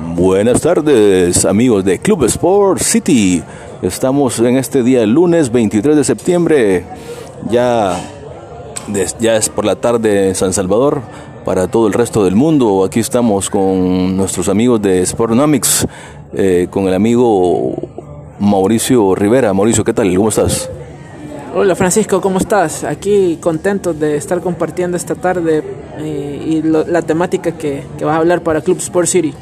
Buenas tardes amigos de Club Sport City. Estamos en este día lunes 23 de septiembre. Ya, ya es por la tarde en San Salvador para todo el resto del mundo. Aquí estamos con nuestros amigos de Sportnomics, eh, con el amigo Mauricio Rivera. Mauricio, ¿qué tal? ¿Cómo estás? Hola Francisco, ¿cómo estás? Aquí contento de estar compartiendo esta tarde eh, y la temática que, que vas a hablar para Club Sport City.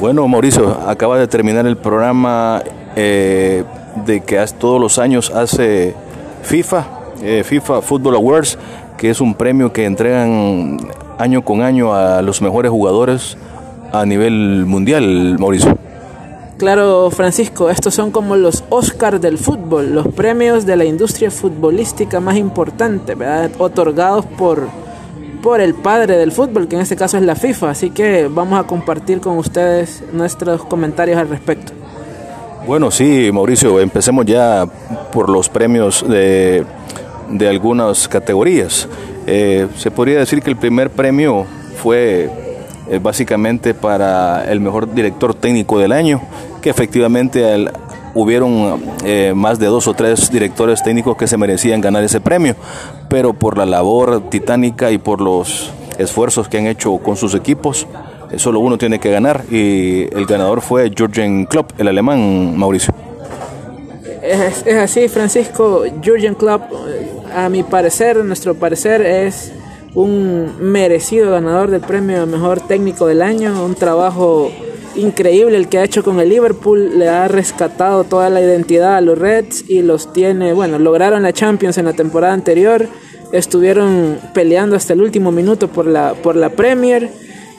Bueno, Mauricio, acaba de terminar el programa eh, de que todos los años hace FIFA, eh, FIFA Football Awards, que es un premio que entregan año con año a los mejores jugadores a nivel mundial, Mauricio. Claro, Francisco, estos son como los Oscars del fútbol, los premios de la industria futbolística más importante, ¿verdad? otorgados por por el padre del fútbol, que en este caso es la FIFA. Así que vamos a compartir con ustedes nuestros comentarios al respecto. Bueno, sí, Mauricio, empecemos ya por los premios de, de algunas categorías. Eh, se podría decir que el primer premio fue eh, básicamente para el mejor director técnico del año, que efectivamente el, hubieron eh, más de dos o tres directores técnicos que se merecían ganar ese premio, pero por la labor titánica y por los esfuerzos que han hecho con sus equipos, eh, solo uno tiene que ganar y el ganador fue Jürgen Klopp, el alemán Mauricio. Es, así, Francisco. Jürgen Klopp, a mi parecer, nuestro parecer, es un merecido ganador del premio mejor técnico del año, un trabajo increíble el que ha hecho con el Liverpool, le ha rescatado toda la identidad a los Reds y los tiene, bueno, lograron la Champions en la temporada anterior, estuvieron peleando hasta el último minuto por la, por la Premier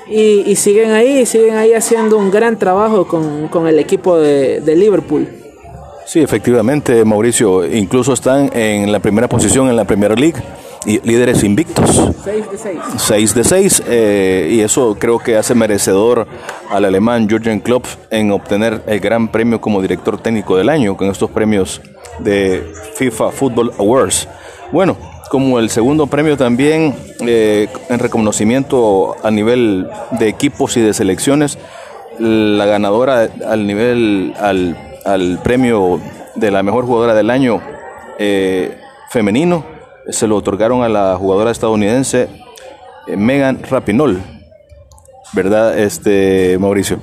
y, siguen ahí, siguen ahí haciendo un gran trabajo con, el equipo de, de Liverpool. Sí, efectivamente, Mauricio, incluso están en la primera posición en la Premier League líderes invictos. 6 de 6. 6 de 6. Eh, y eso creo que hace merecedor al alemán Jürgen Klopp en obtener el gran premio como director técnico del año con estos premios de FIFA Football Awards. Bueno, como el segundo premio también eh, en reconocimiento a nivel de equipos y de selecciones, la ganadora al nivel, al, al premio de la mejor jugadora del año eh, femenino se lo otorgaron a la jugadora estadounidense eh, Megan Rapinoe, ¿verdad, este Mauricio?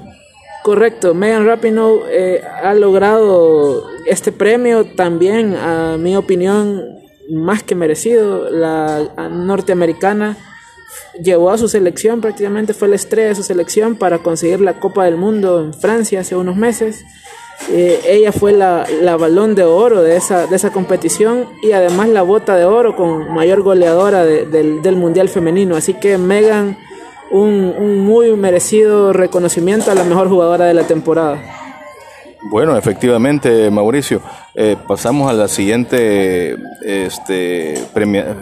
Correcto, Megan Rapinoe eh, ha logrado este premio también, a mi opinión, más que merecido. La norteamericana llevó a su selección, prácticamente fue la estrella de su selección para conseguir la Copa del Mundo en Francia hace unos meses. Eh, ella fue la, balón de oro de esa, de esa competición y además la bota de oro con mayor goleadora del, Mundial Femenino. Así que Megan, un, muy merecido reconocimiento a la mejor jugadora de la temporada. Bueno, efectivamente, Mauricio. Eh, pasamos a la siguiente este,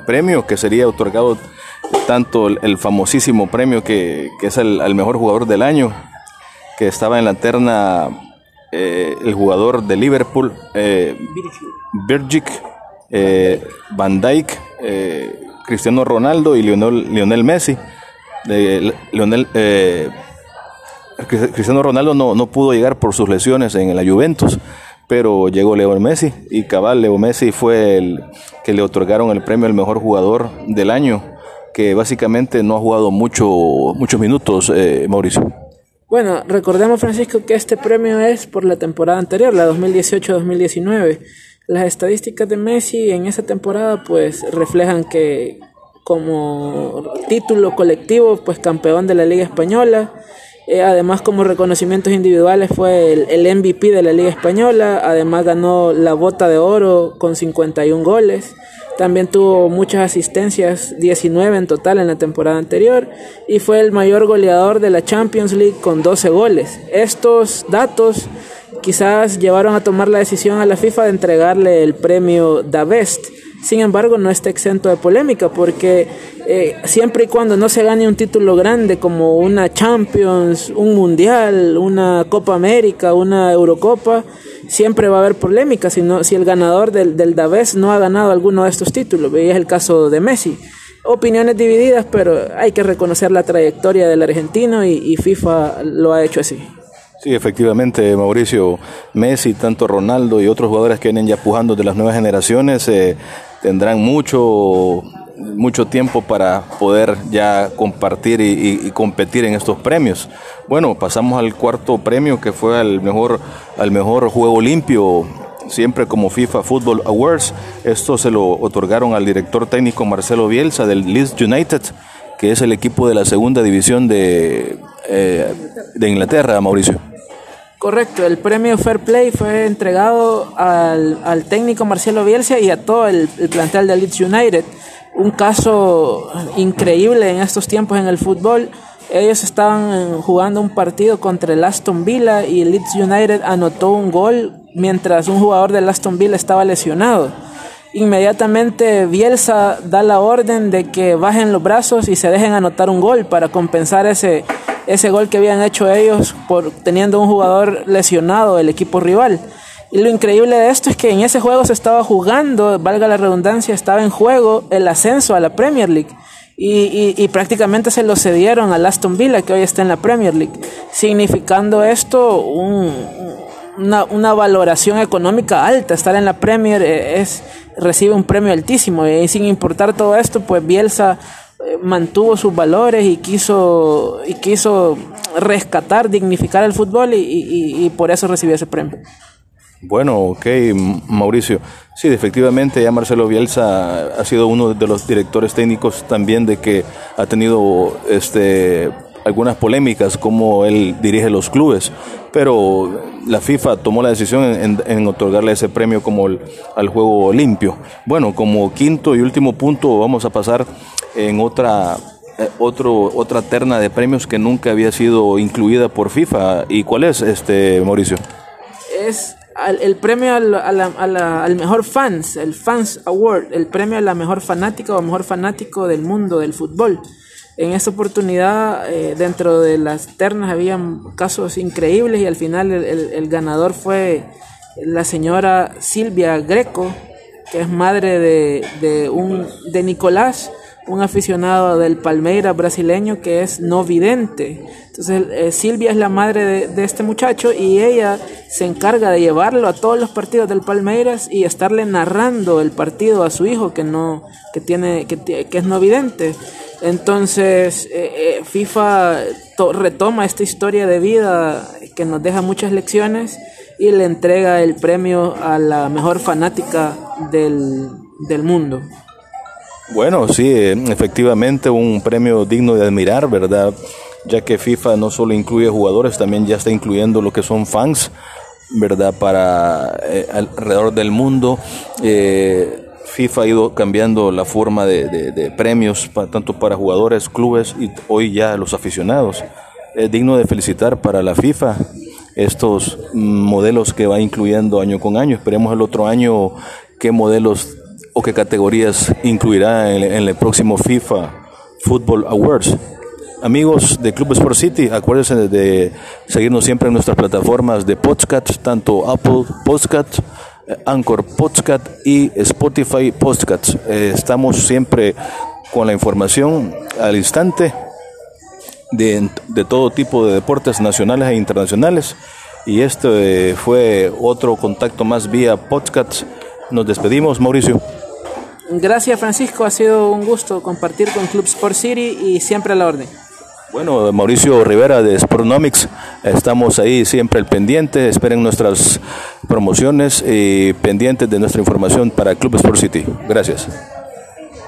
premio, que sería otorgado tanto el, famosísimo premio que, es el, mejor jugador del año, que estaba en la terna eh, el jugador de Liverpool, eh, eh, Van Dijk, eh, Cristiano Ronaldo y Lionel, Messi. Lionel, Cristiano Ronaldo no, no, pudo llegar por sus lesiones en la Juventus, pero llegó Leo Messi y cabal Leo Messi fue el que le otorgaron el premio al mejor jugador del año, que básicamente no ha jugado mucho, muchos minutos, Mauricio. Bueno, recordemos, Francisco, que este premio es por la temporada anterior, la 2018-2019. Las estadísticas de Messi en esa temporada pues reflejan que como título colectivo, pues campeón de la Liga Española, eh, además como reconocimientos individuales fue el, el, MVP de la Liga Española, además ganó la bota de oro con 51 goles, también tuvo muchas asistencias, 19 en total en la temporada anterior, y fue el mayor goleador de la Champions League con 12 goles. Estos datos quizás llevaron a tomar la decisión a la FIFA de entregarle el premio Da Best. Sin embargo, no está exento de polémica porque eh, siempre y cuando no se gane un título grande como una Champions, un Mundial, una Copa América, una Eurocopa, siempre va a haber polémica si, si el ganador del, del Davés no ha ganado alguno de estos títulos. Y el caso de Messi. opiniones divididas, pero hay que reconocer la trayectoria del argentino y, FIFA lo ha hecho así. Sí, efectivamente, Mauricio, Messi, tanto Ronaldo y otros jugadores que vienen ya pujando de las nuevas generaciones eh, tendrán mucho mucho tiempo para poder ya compartir y, competir en estos premios. Bueno, pasamos al cuarto premio que fue al mejor, al mejor juego limpio, siempre como FIFA Football Awards. Esto se lo otorgaron al director técnico Marcelo Bielsa del Leeds United, que es el equipo de la segunda división de, eh, de Inglaterra, Mauricio. Correcto, el premio Fair Play fue entregado al, técnico Marcelo Bielsa y a todo el, el plantel de Leeds United un caso increíble en estos tiempos en el fútbol. Ellos estaban jugando un partido contra el Aston Villa y el Leeds United anotó un gol mientras un jugador del Aston Villa estaba lesionado. Inmediatamente Bielsa da la orden de que bajen los brazos y se dejen anotar un gol para compensar ese, ese gol que habían hecho ellos por teniendo un jugador lesionado el equipo rival. Y lo increíble de esto es que en ese juego se estaba jugando, valga la redundancia, estaba en juego el ascenso a la Premier League. Y, prácticamente se lo cedieron al Aston Villa, que hoy está en la Premier League. Significando esto una, una, valoración económica alta. Estar en la Premier eh, es, recibe un premio altísimo. Y sin importar todo esto, pues Bielsa eh, mantuvo sus valores y quiso, y quiso rescatar, dignificar el fútbol y, y por eso recibió ese premio. Bueno, ok, Mauricio. Sí, efectivamente, ya Marcelo Bielsa ha sido uno de los directores técnicos también de que ha tenido este algunas polémicas como él dirige los clubes, pero la FIFA tomó la decisión en, otorgarle ese premio como al juego limpio. Bueno, como quinto y último punto vamos a pasar en otra eh, otro, otra terna de premios que nunca había sido incluida por FIFA. ¿Y cuál es, este Mauricio? Es el premio al, mejor fans, el Fans Award, el premio a la mejor fanática o mejor fanático del mundo del fútbol. En esta oportunidad, eh, dentro de las ternas, habían casos increíbles y al final el, ganador fue la señora Silvia Greco, que es madre de, de, un, de Nicolás, un aficionado del Palmeiras brasileño que es no vidente. Entonces eh, Silvia es la madre de, este muchacho y ella se encarga de llevarlo a todos los partidos del Palmeiras y estarle narrando el partido a su hijo que no que tiene que, que es no vidente. Entonces eh, eh, FIFA retoma esta historia de vida que nos deja muchas lecciones y le entrega el premio a la mejor fanática del, del mundo. Bueno, sí, efectivamente un premio digno de admirar, ¿verdad? Ya que FIFA no solo incluye jugadores, también ya está incluyendo lo que son fans, ¿verdad? Para eh, alrededor del mundo. Eh, FIFA ha ido cambiando la forma de, premios, tanto para jugadores, clubes y hoy ya los aficionados. Es digno de felicitar para la FIFA estos modelos que va incluyendo año con año. Esperemos el otro año qué modelos qué categorías incluirá en, el próximo FIFA Football Awards. Amigos de Club Sport City, acuérdense de seguirnos siempre en nuestras plataformas de podcast, tanto Apple Podcast, Anchor Podcast y Spotify Podcast. Eh, estamos siempre con la información al instante de, de, todo tipo de deportes nacionales e internacionales. Y este fue otro contacto más vía podcast. Nos despedimos, Mauricio. Gracias Francisco, ha sido un gusto compartir con Club Sport City y siempre a la orden. Bueno, Mauricio Rivera de Sportnomics, estamos ahí siempre al pendiente, esperen nuestras promociones y pendientes de nuestra información para Club Sport City. Gracias.